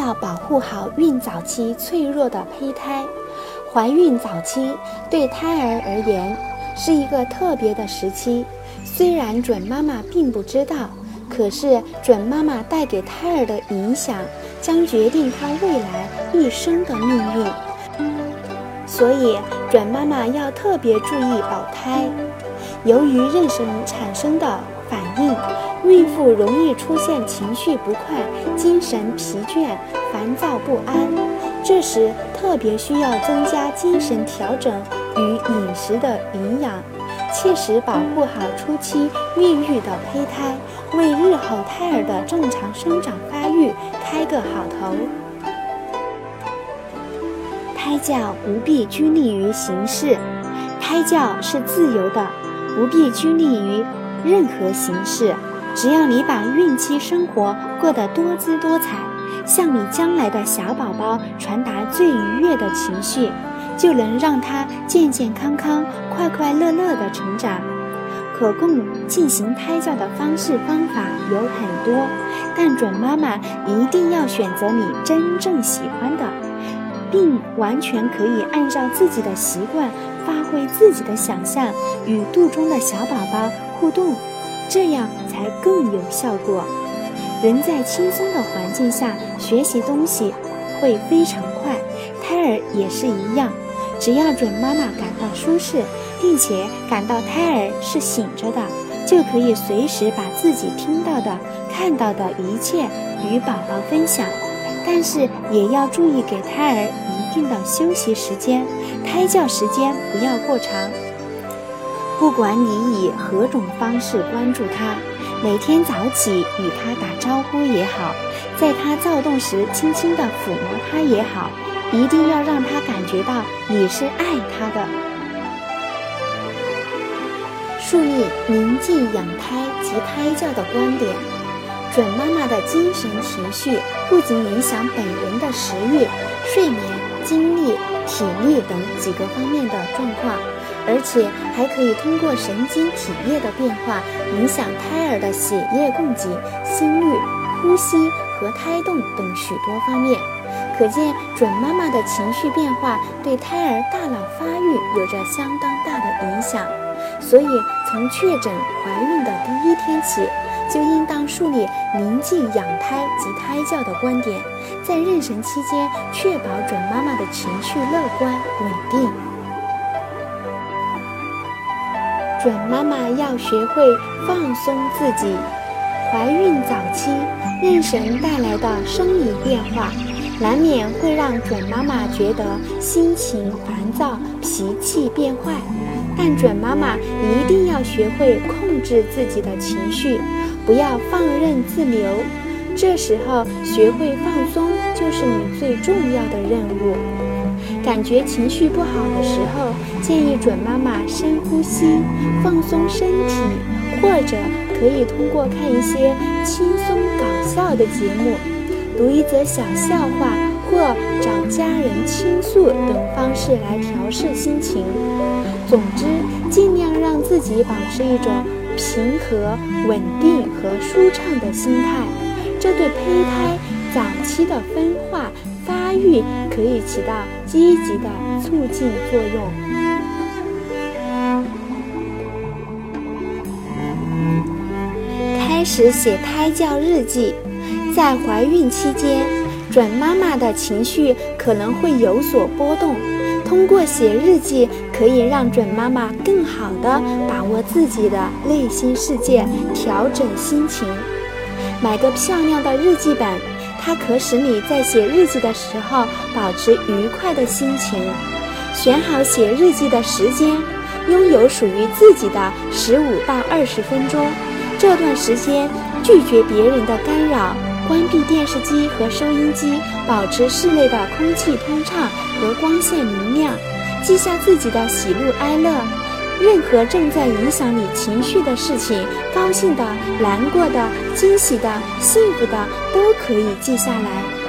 要保护好孕早期脆弱的胚胎。怀孕早期对胎儿而言是一个特别的时期，虽然准妈妈并不知道，可是准妈妈带给胎儿的影响将决定她未来一生的命运。所以，准妈妈要特别注意保胎。由于妊娠产生的反应，孕妇容易出现情绪不快、精神疲倦、烦躁不安。这时特别需要增加精神调整与饮食的营养，切实保护好初期孕育的胚胎，为日后胎儿的正常生长发育开个好头。胎教不必拘泥于形式，胎教是自由的，不必拘泥于任何形式。只要你把孕期生活过得多姿多彩，向你将来的小宝宝传达最愉悦的情绪，就能让他健健康康、快快乐乐地成长。可供进行胎教的方式方法有很多，但准妈妈一定要选择你真正喜欢的，并完全可以按照自己的习惯，发挥自己的想象，与肚中的小宝宝互动。这样才更有效果。人在轻松的环境下学习东西会非常快，胎儿也是一样。只要准妈妈感到舒适，并且感到胎儿是醒着的，就可以随时把自己听到的、看到的一切与宝宝分享。但是也要注意给胎儿一定的休息时间，胎教时间不要过长。不管你以何种方式关注他，每天早起与他打招呼也好，在他躁动时轻轻地抚摸他也好，一定要让他感觉到你是爱他的。树立宁静养胎及胎教的观点，准妈妈的精神情绪不仅影响本人的食欲、睡眠、精力、体力等几个方面的状况。而且还可以通过神经体液的变化影响胎儿的血液供给、心率、呼吸和胎动等许多方面。可见，准妈妈的情绪变化对胎儿大脑发育有着相当大的影响。所以，从确诊怀孕的第一天起，就应当树立宁静养胎及胎教的观点，在妊娠期间确保准妈妈的情绪乐观稳定。准妈妈要学会放松自己。怀孕早期，妊娠带来的生理变化，难免会让准妈妈觉得心情烦躁、脾气变坏。但准妈妈一定要学会控制自己的情绪，不要放任自流。这时候，学会放松就是你最重要的任务。感觉情绪不好的时候，建议准妈妈深呼吸，放松身体，或者可以通过看一些轻松搞笑的节目，读一则小笑话，或找家人倾诉等方式来调试心情。总之，尽量让自己保持一种平和、稳定和舒畅的心态，这对胚胎早期的分化。发育可以起到积极的促进作用。开始写胎教日记，在怀孕期间，准妈妈的情绪可能会有所波动。通过写日记，可以让准妈妈更好的把握自己的内心世界，调整心情。买个漂亮的日记本。它可使你在写日记的时候保持愉快的心情。选好写日记的时间，拥有属于自己的十五到二十分钟。这段时间拒绝别人的干扰，关闭电视机和收音机，保持室内的空气通畅和光线明亮。记下自己的喜怒哀乐。任何正在影响你情绪的事情，高兴的、难过的、惊喜的、幸福的，都可以记下来。